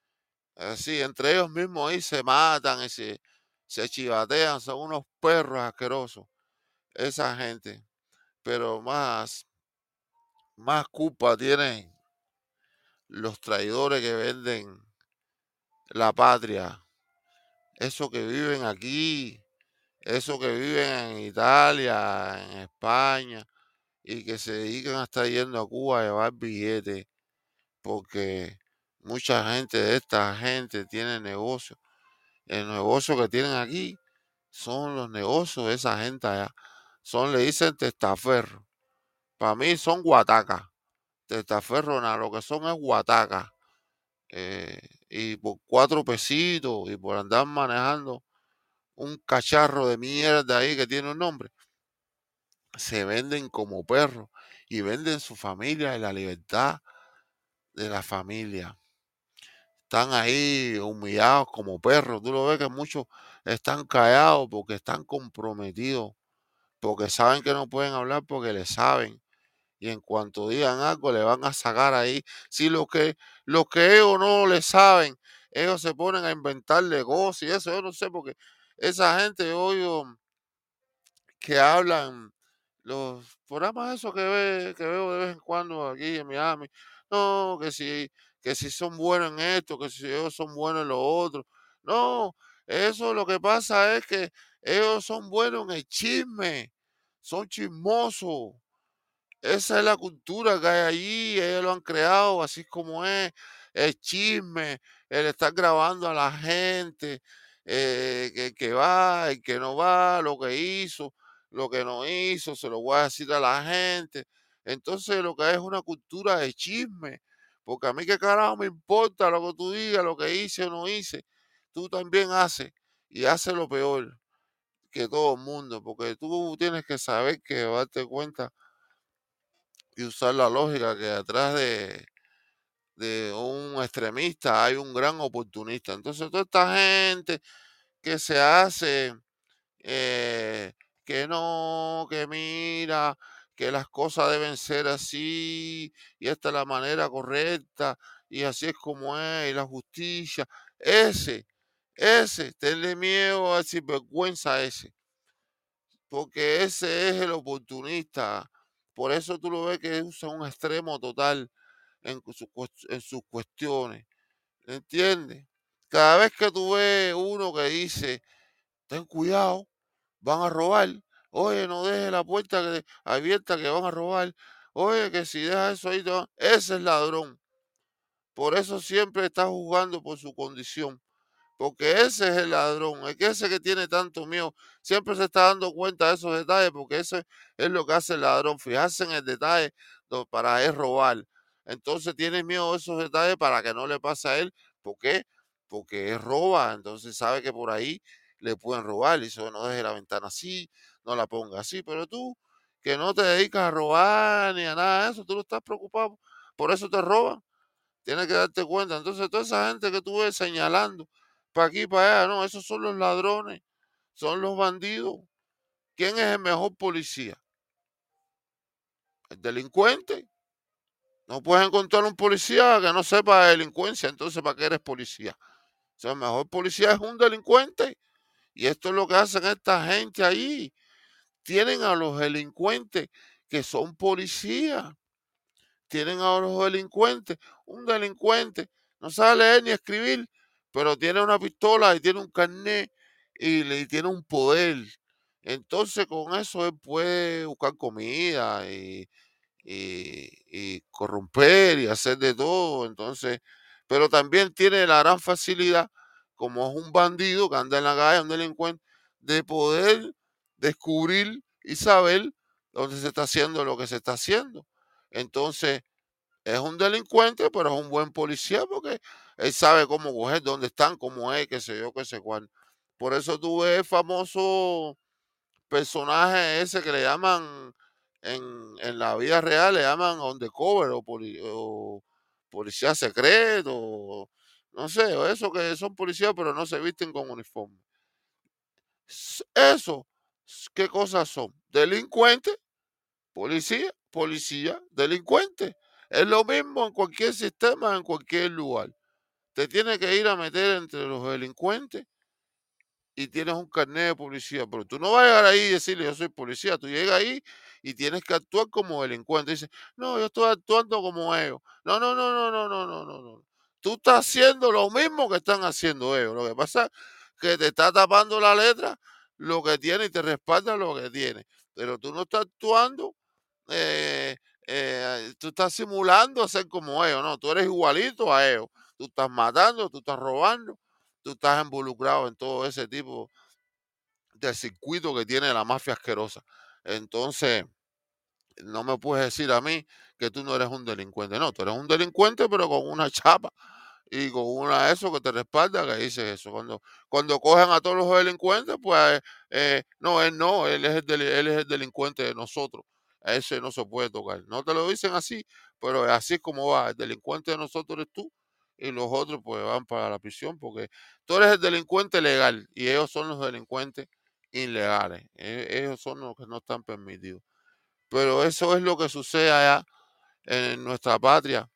Así, entre ellos mismos ahí se matan y se, se chivatean, son unos perros asquerosos esa gente. Pero más, más culpa tienen los traidores que venden la patria. Esos que viven aquí, esos que viven en Italia, en España, y que se dedican a estar yendo a Cuba a llevar billetes, porque mucha gente de esta gente tiene negocios. El negocio que tienen aquí son los negocios de esa gente allá son, le dicen testaferro. Para mí son guatacas. Testaferro, nada, lo que son es guatacas. Eh, y por cuatro pesitos y por andar manejando un cacharro de mierda ahí que tiene un nombre, se venden como perros y venden su familia y la libertad de la familia. Están ahí humillados como perros. Tú lo ves que muchos están callados porque están comprometidos porque saben que no pueden hablar porque le saben. Y en cuanto digan algo, le van a sacar ahí. Si lo que, lo que ellos no le saben, ellos se ponen a inventar negocios y eso, yo no sé, porque esa gente, oigo, que hablan, los programas esos que, ve, que veo de vez en cuando aquí en Miami, no, que si, que si son buenos en esto, que si ellos son buenos en lo otro. No, eso lo que pasa es que ellos son buenos en el chisme son chismosos. Esa es la cultura que hay allí, ellos lo han creado así como es, el chisme, el estar grabando a la gente, eh, que, va, y que no va, lo que hizo, lo que no hizo, se lo voy a decir a la gente. Entonces lo que hay es una cultura de chisme, porque a mí qué carajo me importa lo que tú digas, lo que hice o no hice, tú también haces y haces lo peor que todo el mundo, porque tú tienes que saber que darte cuenta y usar la lógica que detrás de, de un extremista hay un gran oportunista. Entonces, toda esta gente que se hace, eh, que no, que mira, que las cosas deben ser así, y esta es la manera correcta, y así es como es, y la justicia, ese ese, tenle miedo a sinvergüenza ese. Porque ese es el oportunista. Por eso tú lo ves que usa un extremo total en, sus cuestiones. ¿Entiendes? Cada vez que tú ves uno que dice, ten cuidado, van a robar. Oye, no dejes la puerta abierta que van a robar. Oye, que si dejas eso ahí, ese es ladrón. Por eso siempre está juzgando por su condición porque ese es el ladrón, es que ese que tiene tanto miedo, siempre se está dando cuenta de esos detalles, porque ese es lo que hace el ladrón, fijarse en el detalle para él robar. Entonces tiene miedo de esos detalles para que no le pase a él. ¿Por qué? Porque él roba, entonces sabe que por ahí le pueden robar. Y dice, no deje la ventana así, no la ponga así. Pero tú, que no te dedicas a robar ni a nada de eso, tú no estás preocupado, por eso te roban. Tienes que darte cuenta. Entonces, toda esa gente que tú ves señalando, para aquí, para allá. No, esos son los ladrones, son los bandidos. ¿Quién es el mejor policía? El delincuente. No puedes encontrar un policía que no sepa de delincuencia, entonces ¿para qué eres policía? O sea, el mejor policía es un delincuente. Y esto es lo que hacen esta gente ahí. Tienen a los delincuentes que son policías. Tienen a los delincuentes. Un delincuente no sabe leer ni escribir, pero tiene una pistola y tiene un carnet y, tiene un poder. Entonces con eso él puede buscar comida y, y, corromper y hacer de todo. Entonces, pero también tiene la gran facilidad, como es un bandido que anda en la calle, un delincuente, de poder descubrir y saber dónde se está haciendo lo que se está haciendo. Entonces, es un delincuente, pero es un buen policía porque él sabe cómo coger, dónde están, cómo es, qué sé yo, qué sé cuál. Por eso tú ves el famoso personaje ese que le llaman en, la vida real, le llaman undercover o, o policía secreto, no sé, eso que son policías pero no se visten con uniforme. Eso, ¿qué cosas son? Delincuente, policía, policía, delincuente. Es lo mismo en cualquier sistema, en cualquier lugar. Te tiene que ir a meter entre los delincuentes y tienes un carnet de policía, pero tú no vas a llegar ahí y decirle yo soy policía, tú llegas ahí y tienes que actuar como delincuente. Dices, no, yo estoy actuando como ellos. No, no, no, no, no, no, no, no, no. Tú estás haciendo lo mismo que están haciendo ellos. Lo que pasa es que te está tapando la letra lo que tiene y te respalda lo que tiene. Pero tú no estás actuando, eh, eh, tú estás simulando ser como ellos, no, tú eres igualito a ellos. Tú estás matando, tú estás robando, tú estás involucrado en todo ese tipo de circuito que tiene la mafia asquerosa. Entonces, no me puedes decir a mí que tú no eres un delincuente. No, tú eres un delincuente, pero con una chapa y con una eso que te respalda que dice eso. Cuando, cuando cogen a todos los delincuentes, pues eh, no, él no, él es, el él es el delincuente de nosotros. A ese no se puede tocar. No te lo dicen así, pero así es como va. El delincuente de nosotros eres tú y los otros pues van para la prisión porque tú eres el delincuente legal y ellos son los delincuentes ilegales. E, ellos son los que no están permitidos. Pero eso es lo que sucede allá en nuestra patria,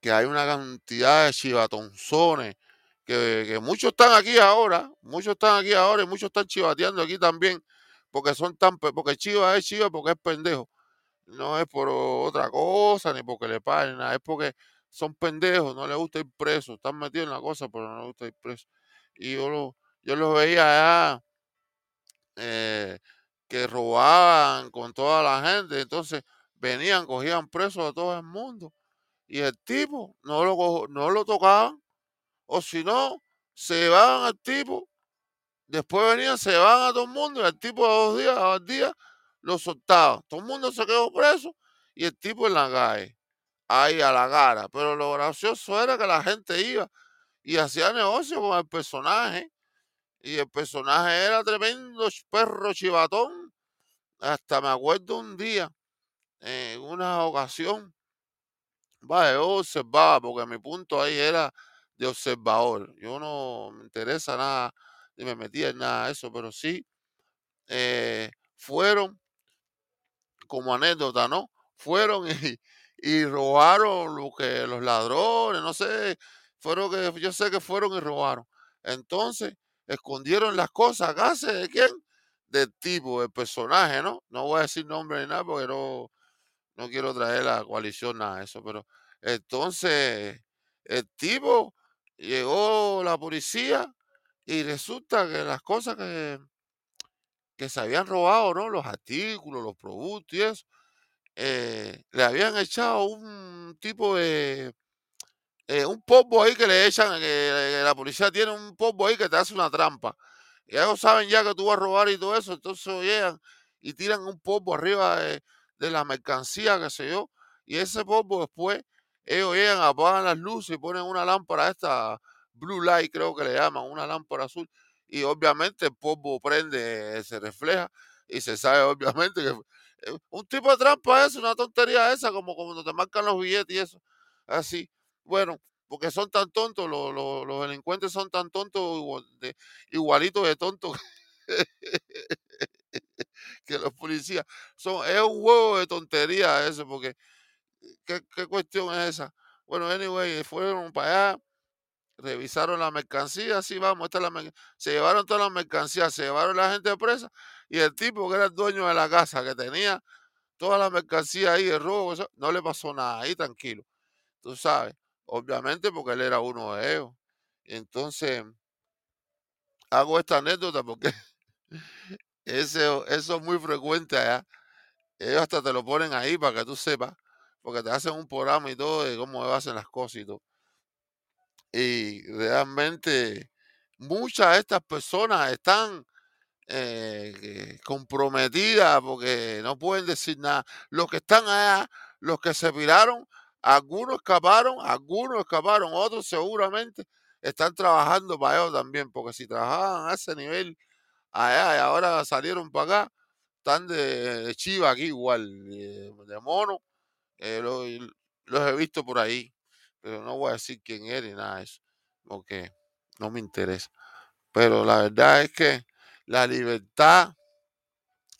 que hay una cantidad de chivatonzones, que, que muchos están aquí ahora, muchos están aquí ahora y muchos están chivateando aquí también, porque son tan, porque chiva es chiva porque es pendejo. No es por otra cosa, ni porque le paguen nada, es porque son pendejos, no les gusta ir preso, están metidos en la cosa, pero no les gusta ir preso. Y yo lo, yo los veía allá eh, que robaban con toda la gente, entonces venían, cogían presos a todo el mundo y el tipo no lo, no lo tocaban, o si no, se llevaban al tipo, después venían, se llevaban a todo el mundo y el tipo a dos días, a dos días, lo soltaban. Todo el mundo se quedó preso y el tipo en la calle, ahí a la gara. Pero lo gracioso era que la gente iba y hacía negocio con el personaje y el personaje era tremendo perro chivatón. Hasta me acuerdo un día, en una ocasión, vaya, yo observaba, porque mi punto ahí era de observador. Yo no me interesa nada, ni me metía en nada de eso, pero sí eh, fueron como anécdota, ¿no? Fueron y, y robaron lo que los ladrones, no sé, fueron que yo sé que fueron y robaron. Entonces, escondieron las cosas acá de quién? Del tipo, del personaje, ¿no? No voy a decir nombre ni nada porque no, no quiero traer la coalición nada de eso, pero entonces el tipo llegó la policía y resulta que las cosas que, que se habían robado, ¿no? Los artículos, los productos y eso, eh, le habían echado un tipo de, eh, un polvo ahí que le echan, que, la policía tiene un polvo ahí que te hace una trampa. Y ellos saben ya que tú vas a robar y todo eso, entonces llegan y tiran un polvo arriba de, la mercancía, qué sé yo, y ese polvo después ellos llegan, apagan las luces y ponen una lámpara esta blue light, creo que le llaman, una lámpara azul, y obviamente el polvo prende, se refleja y se sabe obviamente que eh, un tipo de trampa es una tontería esa, como cuando te marcan los billetes y eso, así. Bueno, porque son tan tontos, los, los, delincuentes son tan tontos, igualitos de tontos que los policías. Son, es un huevo de tontería eso, porque ¿qué, ¿qué, cuestión es esa? Bueno, anyway, fueron para allá, revisaron la mercancía, así vamos, esta la se llevaron todas las mercancías, se llevaron la gente presa y el tipo que era el dueño de la casa, que tenía toda la mercancía ahí, de robo, no le pasó nada, ahí tranquilo, tú sabes. Obviamente porque él era uno de ellos. Entonces, hago esta anécdota porque eso, eso es muy frecuente allá. Ellos hasta te lo ponen ahí para que tú sepas, porque te hacen un programa y todo de cómo hacen las cosas y todo. Y realmente muchas de estas personas están eh, comprometidas porque no pueden decir nada. Los que están allá, los que se viraron, algunos escaparon, algunos escaparon, otros seguramente están trabajando para ellos también, porque si trabajaban a ese nivel allá y ahora salieron para acá, están de, chiva aquí igual, de, mono, eh, los he visto por ahí, pero no voy a decir quién era ni nada de eso, porque no me interesa. Pero la verdad es que la libertad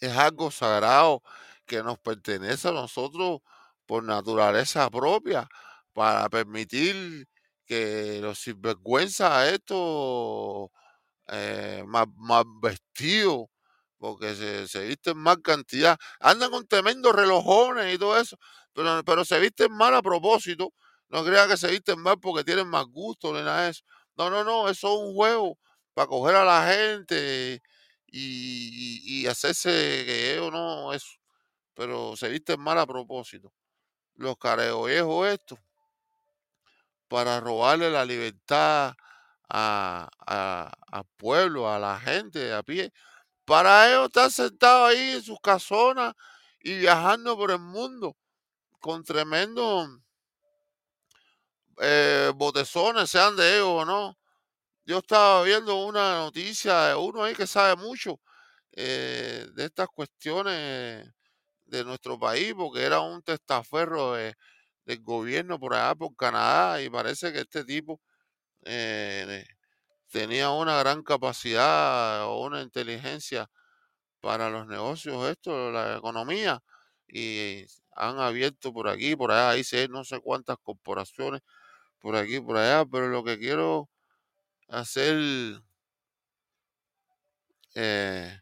es algo sagrado que nos pertenece a nosotros por naturaleza propia para permitir que los sinvergüenzas estos eh, más, más vestidos, porque se, se visten más cantidad, andan con tremendos relojones y todo eso, pero, pero se visten mal a propósito. No crean que se visten mal porque tienen más gusto ni nada de eso. No, no, no, eso es un juego para coger a la gente y, hacerse que ellos no, eso. Pero se visten mal a propósito. Los viejos estos, para robarle la libertad a, al pueblo, a la gente a pie. Para ellos estar sentados ahí en sus casonas y viajando por el mundo con tremendos eh, botezones, sean de ellos o no. Yo estaba viendo una noticia de uno ahí que sabe mucho eh, de estas cuestiones de nuestro país, porque era un testaferro del gobierno por allá, por Canadá, y parece que este tipo eh, tenía una gran capacidad o una inteligencia para los negocios, esto, la economía, y han abierto por aquí, por allá, sé no sé cuántas corporaciones, por aquí, por allá, pero lo que quiero hacer eh,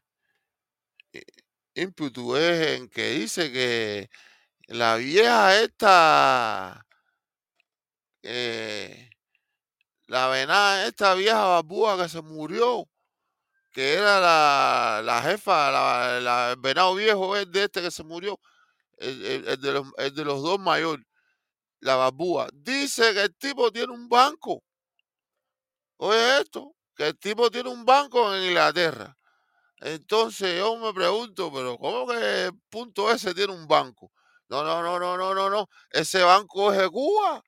ímpetu es en que dice que la vieja esta, eh, la venada, esta vieja babúa que se murió, que era la, la jefa, la, el venado viejo es de este que se murió, el, de, los, el de los dos mayores, la babúa, dice que el tipo tiene un banco Oye esto, que el tipo tiene un banco en Inglaterra. Entonces yo me pregunto, pero ¿cómo que el punto ese tiene un banco? No, no, no, no, no, no, no. Ese banco es de Cuba,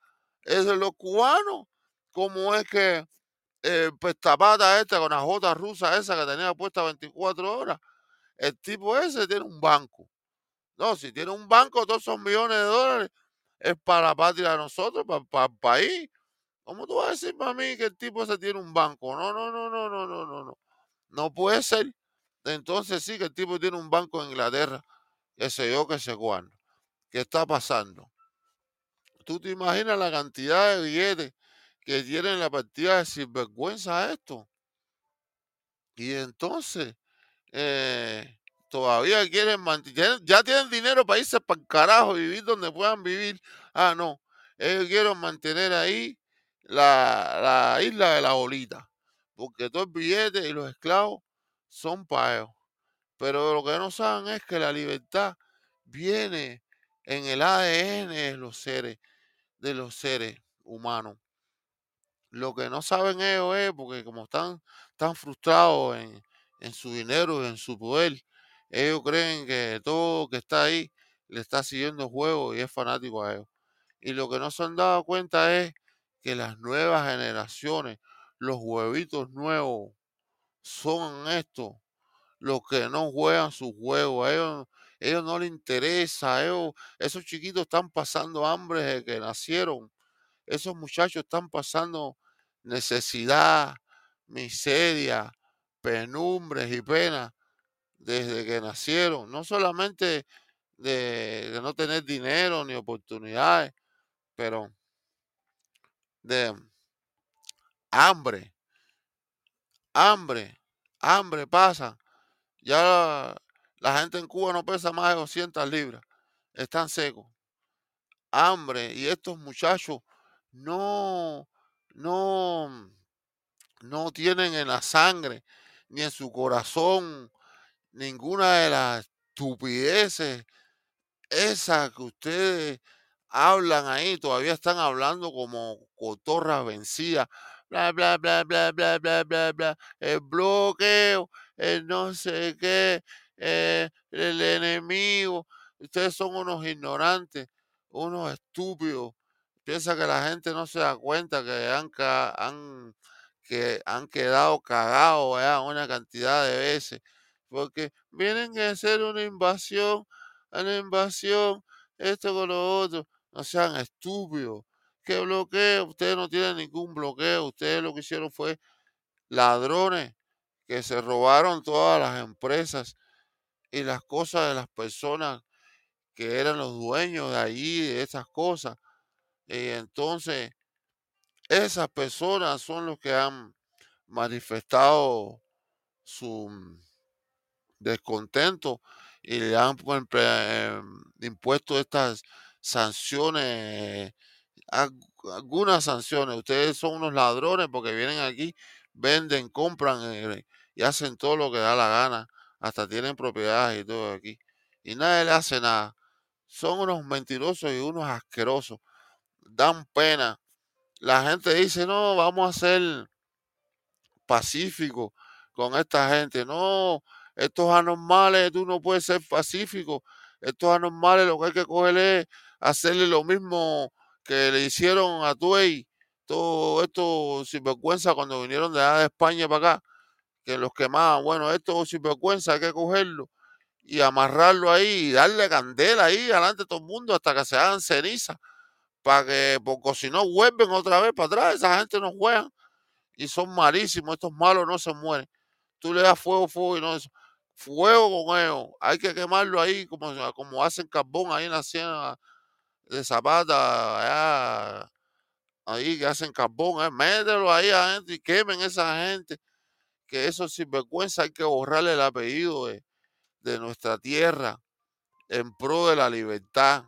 es de los cubanos. ¿Cómo es que eh, pues tapata esta con la J rusa esa que tenía puesta 24 horas? El tipo ese tiene un banco. No, si tiene un banco, todos esos millones de dólares es para la patria de nosotros, para, para el país. ¿Cómo tú vas a decir para mí que el tipo ese tiene un banco? No, no, no, no, no, no, no, no. No puede ser. Entonces sí que el tipo tiene un banco en Inglaterra. Que sé yo, que sé cuándo. ¿Qué está pasando? ¿Tú te imaginas la cantidad de billetes que tienen la partida de sinvergüenza esto? Y entonces, eh, todavía quieren mantener, ya tienen dinero para irse para el carajo, vivir donde puedan vivir. Ah, no, ellos quieren mantener ahí la, isla de la bolita, porque todo el billete y los esclavos son para ellos. Pero lo que no saben es que la libertad viene en el ADN de los seres, de los seres humanos. Lo que no saben ellos es porque como están tan frustrados en, en su dinero y en su poder, ellos creen que todo que está ahí le está siguiendo juego y es fanático a ellos. Y lo que no se han dado cuenta es que las nuevas generaciones, los huevitos nuevos, son estos, los que no juegan su juego. A ellos, ellos no les interesa. Ellos, esos chiquitos están pasando hambre desde que nacieron. Esos muchachos están pasando necesidad, miseria, penumbres y penas desde que nacieron. No solamente de, no tener dinero ni oportunidades, pero de hambre, hambre, hambre pasa. Ya la, gente en Cuba no pesa más de 200 libras, están secos. Hambre y estos muchachos no, no, no tienen en la sangre ni en su corazón ninguna de las estupideces esas que ustedes hablan ahí, todavía están hablando como cotorras vencidas. Bla, bla, bla, bla, bla, bla, bla, bla. El bloqueo, el no sé qué, el, el enemigo. Ustedes son unos ignorantes, unos estúpidos. Piensa que la gente no se da cuenta que han, han, que han quedado cagados ¿verdad? una cantidad de veces porque vienen a hacer una invasión, una invasión, esto con lo otro. No sean estúpidos. ¿Qué bloqueo? Ustedes no tienen ningún bloqueo. Ustedes lo que hicieron fue ladrones que se robaron todas las empresas y las cosas de las personas que eran los dueños de allí, de esas cosas. Y entonces, esas personas son los que han manifestado su descontento y le han pues, em, impuesto estas sanciones, algunas sanciones. Ustedes son unos ladrones porque vienen aquí, venden, compran eh, y hacen todo lo que da la gana. Hasta tienen propiedades y todo aquí. Y nadie le hace nada. Son unos mentirosos y unos asquerosos. Dan pena. La gente dice, no, vamos a ser pacíficos con esta gente. No, estos anormales, tú no puedes ser pacífico. Estos anormales lo que hay que coger es hacerle lo mismo que le hicieron a Tuey. Todo esto sinvergüenza cuando vinieron de, España para acá, que los quemaban. Bueno, esto sinvergüenza hay que cogerlo y amarrarlo ahí y darle candela ahí adelante de todo el mundo hasta que se hagan ceniza. Para que, porque si no vuelven otra vez para atrás, esa gente no juega y son malísimos. Estos malos no se mueren. Tú le das fuego, fuego y no eso fuego con ellos. Hay que quemarlo ahí como, como hacen carbón ahí en la siena de Zapata, ahí que hacen carbón, eh, mételo ahí a gente y quemen esa gente. Que eso vergüenza hay que borrarle el apellido de, nuestra tierra en pro de la libertad.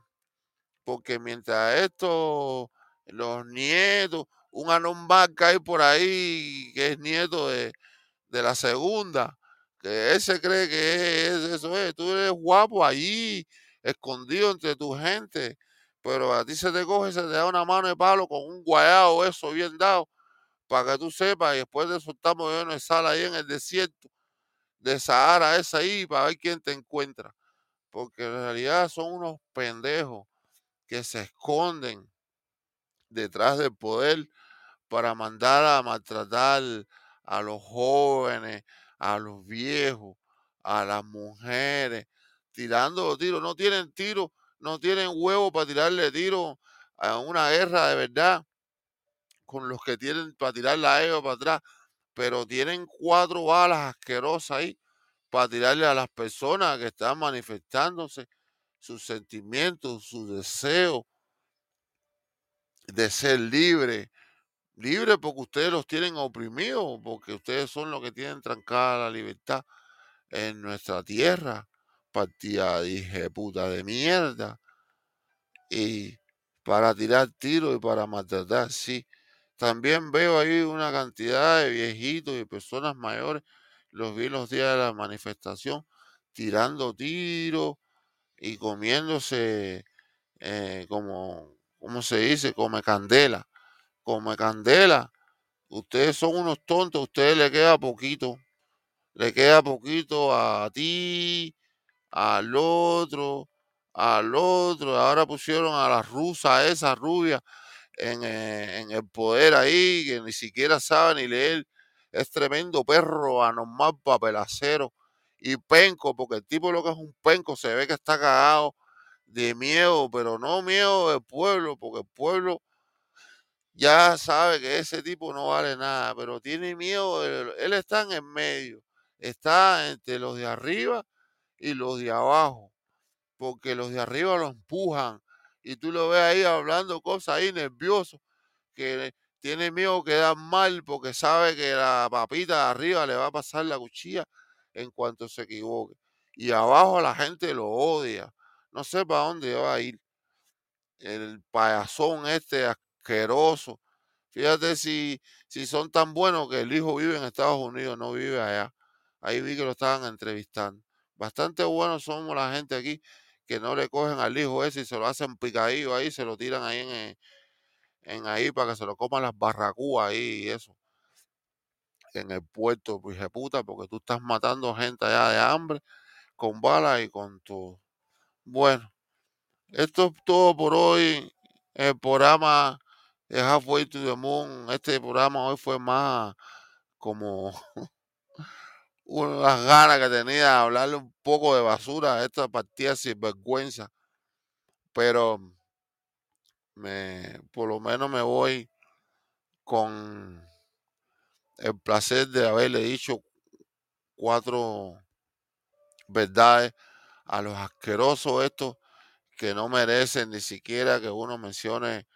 Porque mientras esto, los nietos, un que hay por ahí que es nieto de, de la segunda, que él se cree que es, eso es, tú eres guapo allí, escondido entre tu gente, pero a ti se te coge, se te da una mano de palo con un guayado, eso bien dado, para que tú sepas, y después de soltamos yo en sala ahí en el desierto de Sahara, esa ahí, para ver quién te encuentra, porque en realidad son unos pendejos que se esconden detrás del poder para mandar a maltratar a los jóvenes, a los viejos, a las mujeres, tirando tiros. No tienen tiro, no tienen huevo para tirarle tiro a una guerra de verdad con los que tienen para tirarle a ellos para atrás, pero tienen cuatro balas asquerosas ahí para tirarle a las personas que están manifestándose sus sentimientos, sus deseos de ser libres, Libre porque ustedes los tienen oprimidos, porque ustedes son los que tienen trancada la libertad en nuestra tierra. Partida, dije, puta de mierda. Y para tirar tiros y para maltratar, sí. También veo ahí una cantidad de viejitos y personas mayores, los vi los días de la manifestación, tirando tiros y comiéndose, eh, como, ¿cómo se dice? Come candela come candela. Ustedes son unos tontos, a ustedes le queda poquito. Le queda poquito a ti, al otro, al otro. Ahora pusieron a la rusa, esa rubia, en, eh, en el poder ahí, que ni siquiera sabe ni leer. Es tremendo perro, anormal, papelacero y penco, porque el tipo lo que es un penco se ve que está cagado de miedo, pero no miedo del pueblo, porque el pueblo ya sabe que ese tipo no vale nada, pero tiene miedo, él, está en el medio, está entre los de arriba y los de abajo, porque los de arriba lo empujan y tú lo ves ahí hablando cosas ahí nervioso, que tiene miedo que da mal porque sabe que la papita de arriba le va a pasar la cuchilla en cuanto se equivoque. Y abajo la gente lo odia. No sé para dónde va a ir. El payasón este asqueroso. Fíjate si, si son tan buenos que el hijo vive en Estados Unidos, no vive allá. Ahí vi que lo estaban entrevistando. Bastante buenos somos la gente aquí que no le cogen al hijo ese y se lo hacen picadillo ahí, se lo tiran ahí en, en ahí para que se lo coman las barracúas ahí y eso. En el puerto, pues puta, porque tú estás matando gente allá de hambre con balas y con todo. Bueno, esto es todo por hoy. El programa de Halfway to the Moon. Este programa hoy fue más como unas ganas que tenía de hablarle un poco de basura a esta partida sin vergüenza. Pero me, por lo menos me voy con el placer de haberle dicho cuatro verdades a los asquerosos estos que no merecen ni siquiera que uno mencione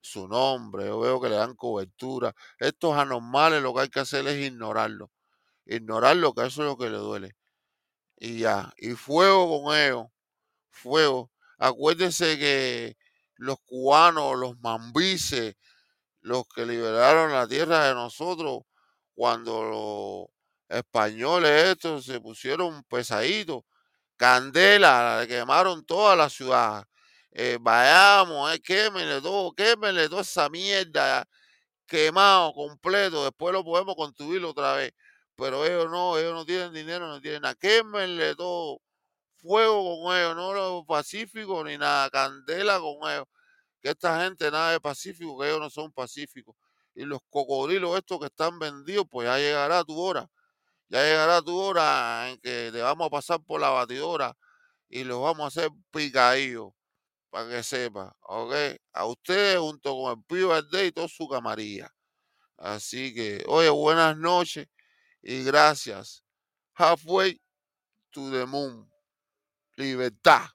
su nombre. Yo veo que le dan cobertura. Estos anormales lo que hay que hacer es ignorarlo. Ignorarlo, que eso es lo que le duele. Y ya. Y fuego con ellos. Fuego. Acuérdense que los cubanos, los mambises, los que liberaron la tierra de nosotros, cuando los españoles estos se pusieron pesaditos, candela, quemaron toda la ciudad. Eh, vayamos, eh, quémenle todo, quémenle toda esa mierda quemado completo, después lo podemos construir otra vez. Pero ellos no, ellos no tienen dinero, no tienen nada. Quémenle todo, fuego con ellos, no los pacíficos ni nada, candela con ellos. Que esta gente nada de pacífico, que ellos no son pacíficos. Y los cocodrilos estos que están vendidos, pues ya llegará tu hora. Ya llegará tu hora en que te vamos a pasar por la batidora y los vamos a hacer picadillos, para que sepa, ¿ok? A ustedes junto con el Pío Verde y toda su camarilla. Así que, oye, buenas noches y gracias. Halfway to the moon. Libertad.